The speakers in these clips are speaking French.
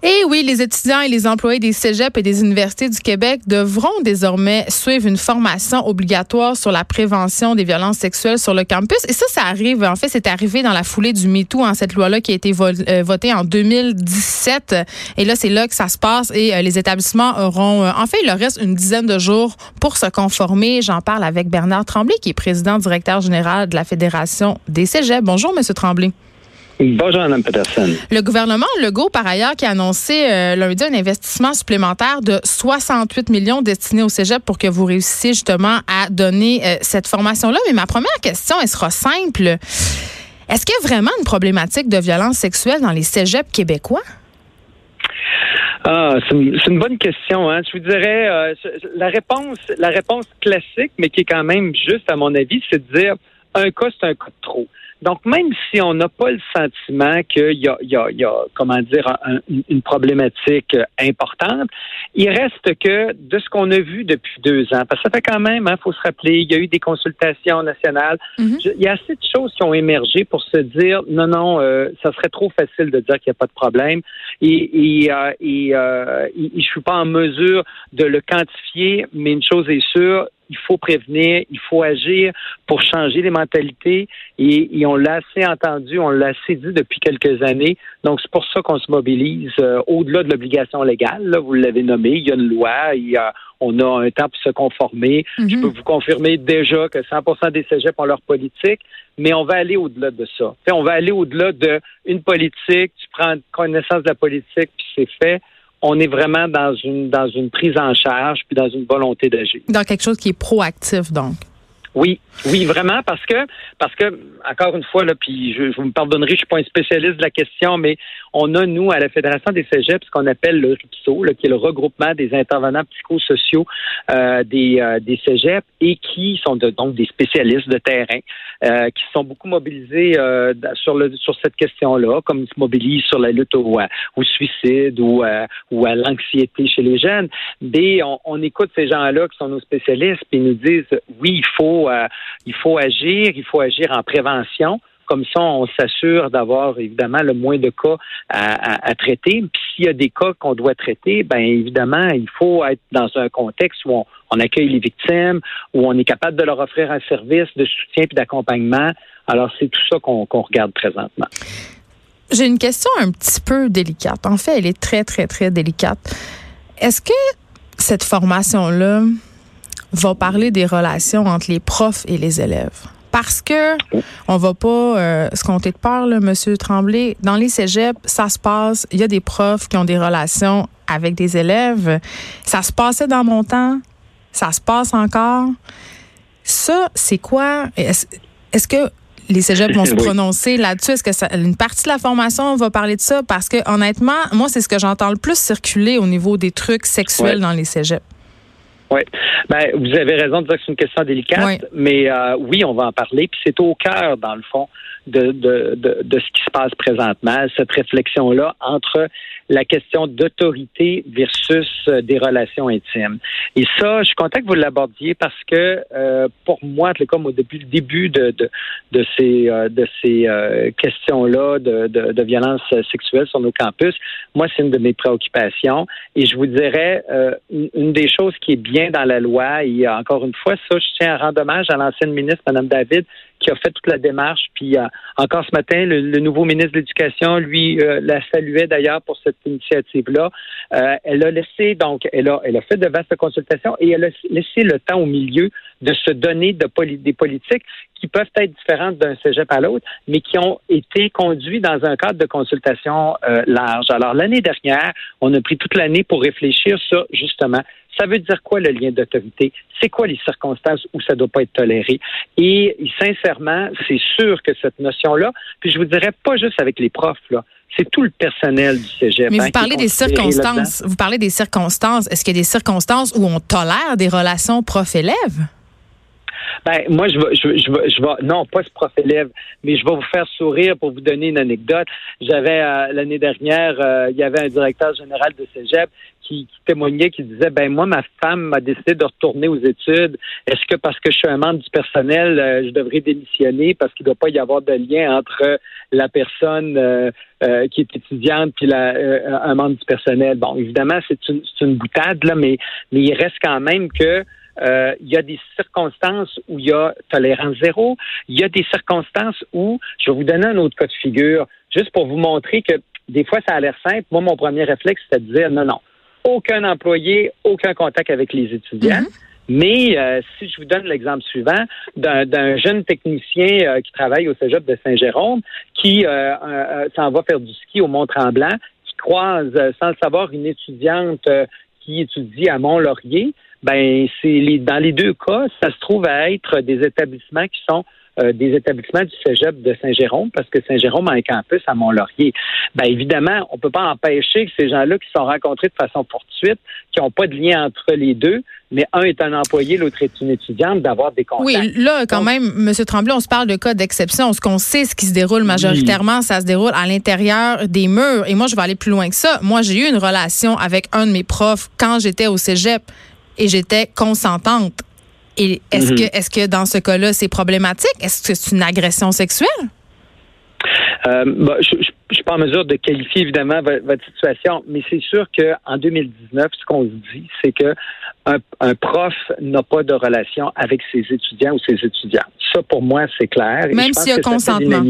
Et oui, les étudiants et les employés des cégeps et des universités du Québec devront désormais suivre une formation obligatoire sur la prévention des violences sexuelles sur le campus. Et ça, ça arrive, en fait, c'est arrivé dans la foulée du MeToo, en hein, cette loi-là qui a été euh, votée en 2017. Et là, c'est là que ça se passe et euh, les établissements auront, euh, en fait, il leur reste une dizaine de jours pour se conformer. J'en parle avec Bernard Tremblay, qui est président directeur général de la Fédération des cégeps. Bonjour, Monsieur Tremblay. Bonjour, Mme Peterson. Le gouvernement Legault, par ailleurs, qui a annoncé euh, lundi un investissement supplémentaire de 68 millions destiné au cégep pour que vous réussissiez justement à donner euh, cette formation-là. Mais ma première question, elle sera simple. Est-ce qu'il y a vraiment une problématique de violence sexuelle dans les cégeps québécois? Ah, c'est une, bonne question. Hein. Je vous dirais, euh, la réponse, la réponse classique, mais qui est quand même juste à mon avis, c'est de dire un cas, c'est un cas de trop. Donc, même si on n'a pas le sentiment qu'il y a, y a, y a comment dire, une problématique importante, il reste que de ce qu'on a vu depuis deux ans, parce que ça fait quand même, il hein, faut se rappeler, il y a eu des consultations nationales, mm-hmm. il y a assez de choses qui ont émergé pour se dire, non, non, euh, ça serait trop facile de dire qu'il n'y a pas de problème. Et, et, euh, et, euh, et je suis pas en mesure de le quantifier, mais une chose est sûre, il faut prévenir, il faut agir pour changer les mentalités. Et, on l'a assez entendu, on l'a assez dit depuis quelques années. Donc, c'est pour ça qu'on se mobilise euh, au-delà de l'obligation légale. Là, vous l'avez nommé, il y a une loi, il y a, on a un temps pour se conformer. Je mhm. peux vous confirmer déjà que 100% des cégeps ont leur politique, mais on va aller au-delà de ça. on va aller au-delà d'une politique, tu prends connaissance de la politique, puis c'est fait on est vraiment dans une dans une prise en charge puis dans une volonté d'agir. Dans quelque chose qui est proactif donc. Oui, oui, vraiment, parce que, parce que, encore une fois, là, puis je, vous me pardonnerez, je suis pas un spécialiste de la question, mais on a, nous, à la Fédération des Cégeps, ce qu'on appelle le RIPSO, qui est le regroupement des intervenants psychosociaux euh, des, euh, des Cégeps et qui sont donc des spécialistes de terrain, euh, qui sont beaucoup mobilisés euh, sur, le, sur cette question-là, comme ils se mobilisent sur la lutte au, au suicide ou, ou à l'anxiété chez les jeunes. Mais on, on écoute ces gens-là qui sont nos spécialistes, puis ils nous disent, oui, il faut euh, il faut agir, il faut agir en prévention. Comme ça, on s'assure d'avoir évidemment le moins de cas à, traiter. Puis s'il y a des cas qu'on doit traiter, ben évidemment, il faut être dans un contexte où on, accueille les victimes, où on est capable de leur offrir un service de soutien et d'accompagnement. Alors c'est tout ça qu'on regarde présentement. J'ai une question un petit peu délicate. En fait, elle est très, très, très délicate. Est-ce que cette formation-là, va parler des relations entre les profs et les élèves. Parce que on va pas euh, se compter de peur, là, Monsieur Tremblay. Dans les cégeps, ça se passe. Il y a des profs qui ont des relations avec des élèves. Ça se passait dans mon temps. Ça se passe encore. Ça, c'est quoi? Est-ce que les cégeps vont se prononcer là-dessus? Est-ce que ça, une partie de la formation va parler de ça? Parce que honnêtement, moi, c'est ce que j'entends le plus circuler au niveau des trucs sexuels dans les cégeps. Oui. Ben, vous avez raison de dire que c'est une question délicate, mais euh, oui, on va en parler. Puis c'est au cœur, dans le fond, de, de, de, de, ce qui se passe présentement, cette réflexion-là entre la question d'autorité versus euh, des relations intimes. Et ça, je suis content que vous l'abordiez parce que euh, pour moi, comme au début, le début de, de, de ces, euh, de ces questions-là de, de, de violence sexuelle sur nos campus, moi, c'est une de mes préoccupations. Et je vous dirais, une, des choses qui est bien dans la loi, et encore une fois, ça, je tiens à rendre hommage à l'ancienne ministre, Mme David, qui a fait toute la démarche. Puis euh, encore ce matin, le, nouveau ministre de l'Éducation, lui, euh, la saluait d'ailleurs pour cette initiative-là. Euh, elle a laissé, donc, elle a, elle a fait de vastes consultations et elle a laissé le temps au milieu de se donner de des politiques qui peuvent être différentes d'un cégep à l'autre, mais qui ont été conduits dans un cadre de consultation large. Alors, l'année dernière, on a pris toute l'année pour réfléchir sur, justement, ça veut dire quoi le lien d'autorité? C'est quoi les circonstances où ça ne doit pas être toléré? Et sincèrement, c'est sûr que cette notion-là, puis je vous dirais pas juste avec les profs, là, c'est tout le personnel du cégep. Mais vous hein, parlez des circonstances. Vous parlez des circonstances. Est-ce qu'il y a des circonstances où on tolère des relations prof-élève? Ben, moi, je vais, je, je, je vais, non, pas ce prof élève, mais je vais vous faire sourire pour vous donner une anecdote. J'avais, euh, l'année dernière, euh, il y avait un directeur général de Cégep qui, témoignait, qui disait, ben, moi, ma femme m'a décidé de retourner aux études. Est-ce que parce que je suis un membre du personnel, euh, je devrais démissionner parce qu'il ne doit pas y avoir de lien entre la personne qui est étudiante puis la, un membre du personnel? Bon, évidemment, c'est une, une boutade, là, mais, mais il reste quand même que euh, il y a des circonstances où il y a tolérance zéro. Il y a des circonstances où, je vais vous donner un autre cas de figure, juste pour vous montrer que des fois, ça a l'air simple. Moi, mon premier réflexe, c'était de dire non, non, aucun employé, aucun contact avec les étudiants. Mm-hmm. Mais euh, si je vous donne l'exemple suivant d'un jeune technicien euh, qui travaille au Cégep de Saint-Jérôme, qui s'en va faire du ski au Mont-Tremblant, qui croise sans le savoir une étudiante qui étudie à Mont-Laurier, ben c'est dans les deux cas, ça se trouve à être des établissements qui sont euh, des établissements du Cégep de Saint-Jérôme, parce que Saint-Jérôme a un campus à Mont-Laurier. Ben évidemment, on peut pas empêcher que ces gens-là qui sont rencontrés de façon fortuite, qui n'ont pas de lien entre les deux, mais un est un employé, l'autre est une étudiante, d'avoir des contacts. Oui, là, quand même, M. Tremblay, on se parle de cas d'exception. Ce qu'on sait, ce qui se déroule majoritairement, ça se déroule à l'intérieur des murs. Et moi, je vais aller plus loin que ça. Moi, j'ai eu une relation avec un de mes profs quand j'étais au cégep et j'étais consentante. Et est-ce que, mhm. est-ce que dans ce cas-là, c'est problématique? Est-ce que c'est une agression sexuelle? Euh, bah, je ne suis pas en mesure de qualifier évidemment votre, situation, mais c'est sûr qu'en 2019, ce qu'on se dit, c'est que un, prof n'a pas de relation avec ses étudiants ou ses étudiantes. Ça, pour moi, c'est clair. Même s'il y a consentement.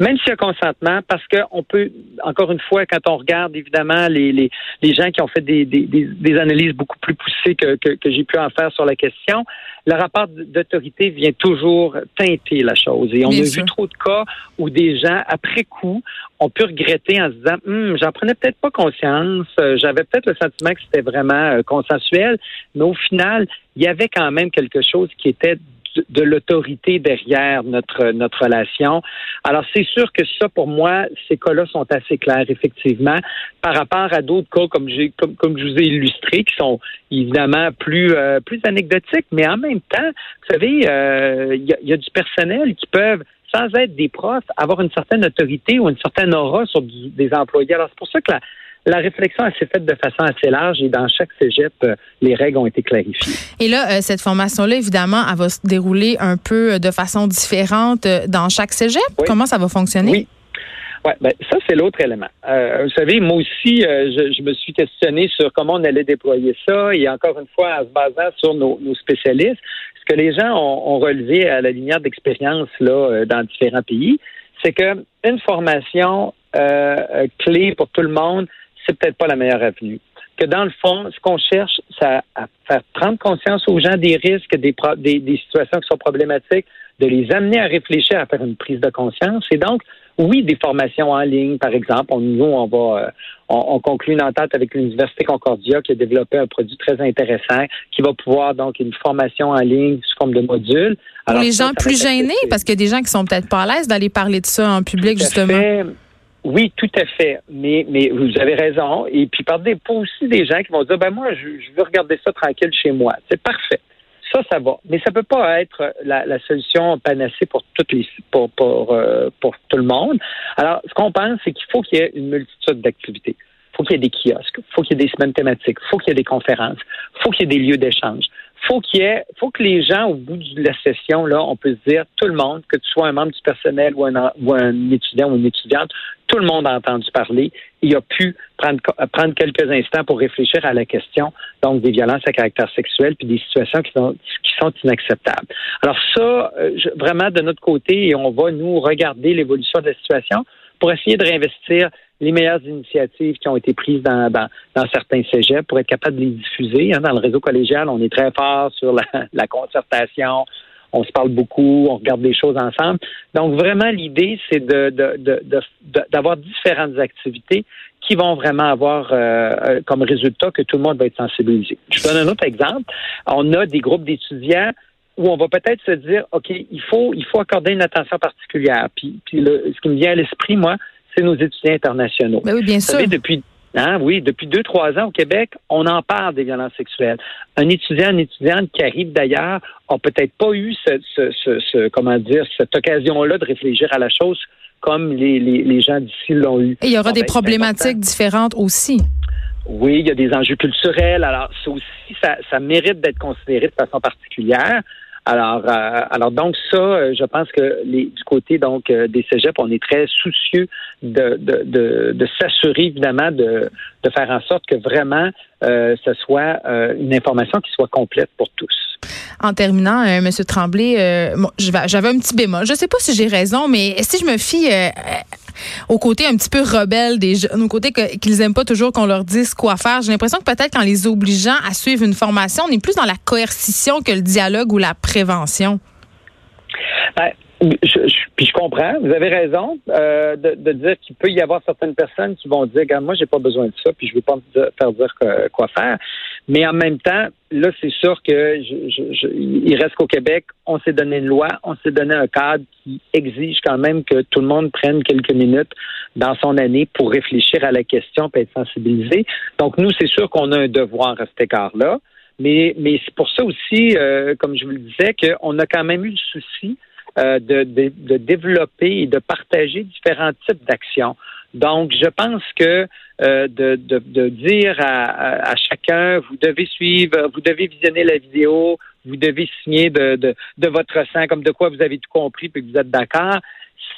Même s'il y a consentement, parce qu'on peut, encore une fois, quand on regarde évidemment les, les, les gens qui ont fait des, des, des, analyses beaucoup plus poussées que, que, que j'ai pu en faire sur la question, le rapport d'autorité vient toujours teinter la chose. Et on a vu trop de cas où des gens, après coup, ont pu regretter en se disant, hum, j'en prenais peut-être pas conscience, euh, j'avais peut-être le sentiment que c'était vraiment euh, consensuel, mais au final, il y avait quand même quelque chose qui était de l'autorité derrière notre notre relation. Alors c'est sûr que ça pour moi ces cas-là sont assez clairs effectivement par rapport à d'autres cas comme j'ai comme, comme je vous ai illustré qui sont évidemment plus euh, plus anecdotiques mais en même temps vous savez euh, il y, a, du personnel qui peuvent sans être des profs, avoir une certaine autorité ou une certaine aura sur des employés. Alors, c'est pour ça que la, la réflexion s'est faite de façon assez large et dans chaque cégep, euh, les règles ont été clarifiées. Et là, euh, cette formation-là, évidemment, elle va se dérouler un peu de façon différente euh, dans chaque cégep? Comment ça va fonctionner? Oui. Ouais, ben, ça, c'est l'autre élément. vous savez, moi aussi, je, me suis questionné sur comment on allait déployer ça et encore une fois, en se basant sur nos, spécialistes, ce que les gens ont, ont relevé à la lumière d'expérience là dans différents pays, c'est que une formation clé pour tout le monde, c'est peut-être pas la meilleure avenue. Que dans le fond, ce qu'on cherche, c'est à faire prendre conscience aux gens des risques, des, des, situations qui sont problématiques, de les amener à réfléchir, à faire une prise de conscience. Et donc, oui, des formations en ligne, par exemple. On, nous, on va, euh, on, conclut une entente avec l'Université Concordia qui a développé un produit très intéressant qui va pouvoir donc une formation en ligne sous forme de module. Pour les gens plus gênés, parce qu'il y a des gens qui sont peut-être pas à l'aise d'aller parler de ça en public, justement. Oui, tout à fait. Mais, mais vous avez raison. Et puis, par pour aussi des gens qui vont dire, ben moi, je, veux regarder ça tranquille chez moi. C'est parfait. Ça, ça va. Mais ça peut pas être la, la solution panacée pour toutes les pour pour, euh, pour tout le monde. Alors, ce qu'on pense, c'est qu'il faut qu'il y ait une multitude d'activités. Il faut qu'il y ait des kiosques, il faut qu'il y ait des semaines thématiques, il faut qu'il y ait des conférences, il faut qu'il y ait des lieux d'échange, faut qu'il y ait, faut que les gens, au bout de la session, là, on peut se dire, tout le monde, que tu sois un membre du personnel ou un, ou un étudiant ou une étudiante, tout le monde a entendu parler. Il a pu prendre, prendre quelques instants pour réfléchir à la question, donc des violences à caractère sexuel, puis des situations qui sont, qui sont inacceptables. Alors ça, euh, vraiment de notre côté, on va nous regarder l'évolution de la situation pour essayer de réinvestir les meilleures initiatives qui ont été prises dans, dans, dans certains cégeps pour être capable de les diffuser. Hein. Dans le réseau collégial, on est très fort sur la, la concertation, on se parle beaucoup, on regarde des choses ensemble. Donc vraiment, l'idée, c'est de, d'avoir différentes activités qui vont vraiment avoir euh, euh, comme résultat que tout le monde va être sensibilisé. Je donne un autre exemple. On a des groupes d'étudiants où on va peut-être se dire, OK, il faut, il faut accorder une attention particulière. Puis, puis ce qui me vient à l'esprit, moi, c'est nos étudiants internationaux. Ben oui, bien sûr. depuis Hein, oui, depuis deux, trois ans au Québec, on en parle des violences sexuelles. Un étudiant, une étudiante qui arrive d'ailleurs a peut-être pas eu ce, ce, ce, comment dire cette occasion-là de réfléchir à la chose comme les, les, les gens d'ici l'ont eu. Et il y aura des ben, problématiques différentes aussi. Oui, il y a des enjeux culturels. Alors, ça aussi, ça, ça mérite d'être considéré de façon particulière. Alors, euh, alors donc ça, euh, je pense que les, du côté donc euh, des cégeps, on est très soucieux de, de, de, de s'assurer évidemment de, de faire en sorte que vraiment euh, ce soit une information qui soit complète pour tous. En terminant, euh, M. Tremblay, j'avais un petit bémol. Je ne sais pas si j'ai raison, mais si je me fie au côté un petit peu rebelle des jeunes, au côté qu'ils aiment pas toujours qu'on leur dise quoi faire. J'ai l'impression que peut-être qu'en les obligeant à suivre une formation, on est plus dans la coercition que le dialogue ou la prévention. Ben, je, puis je comprends, vous avez raison euh, de, dire qu'il peut y avoir certaines personnes qui vont dire, regarde, moi, j'ai pas besoin de ça, puis je veux pas me faire dire quoi faire. Mais en même temps, là, c'est sûr que je, il reste qu'au Québec, on s'est donné une loi, on s'est donné un cadre qui exige quand même que tout le monde prenne quelques minutes dans son année pour réfléchir à la question et être sensibilisé. Donc, nous, c'est sûr qu'on a un devoir à cet écart-là. Mais, mais c'est pour ça aussi, euh, comme je vous le disais, qu'on a quand même eu le souci euh, de, de, développer et de partager différents types d'actions. Donc, je pense que euh, de, de, de, dire à, à, chacun, vous devez suivre, vous devez visionner la vidéo, vous devez signer de, de, de votre sang comme de quoi vous avez tout compris puis que vous êtes d'accord,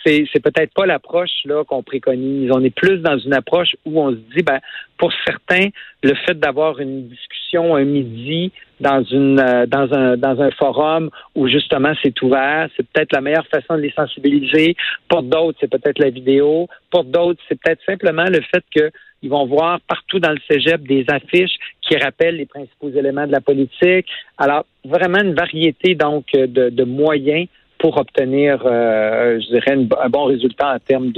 c'est, peut-être pas l'approche là qu'on préconise. On est plus dans une approche où on se dit, ben, pour certains, le fait d'avoir une discussion un midi dans une euh, dans un dans un forum où justement c'est ouvert, c'est peut-être la meilleure façon de les sensibiliser. Pour d'autres, c'est peut-être la vidéo. Pour d'autres, c'est peut-être simplement le fait qu'ils vont voir partout dans le cégep des affiches qui rappellent les principaux éléments de la politique. Alors, vraiment une variété donc de, de moyens pour obtenir, euh, je dirais, un bon résultat en termes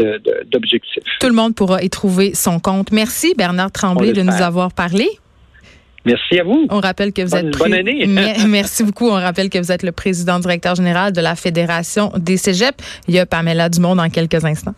d'objectifs. Tout le monde pourra y trouver son compte. Merci Bernard Tremblay de nous avoir parlé. Merci à vous. On rappelle que vous bonne, êtes. Bonne année. Merci beaucoup. On rappelle que vous êtes le président directeur général de la Fédération des Cégeps. Il y a Pamela Dumont dans quelques instants.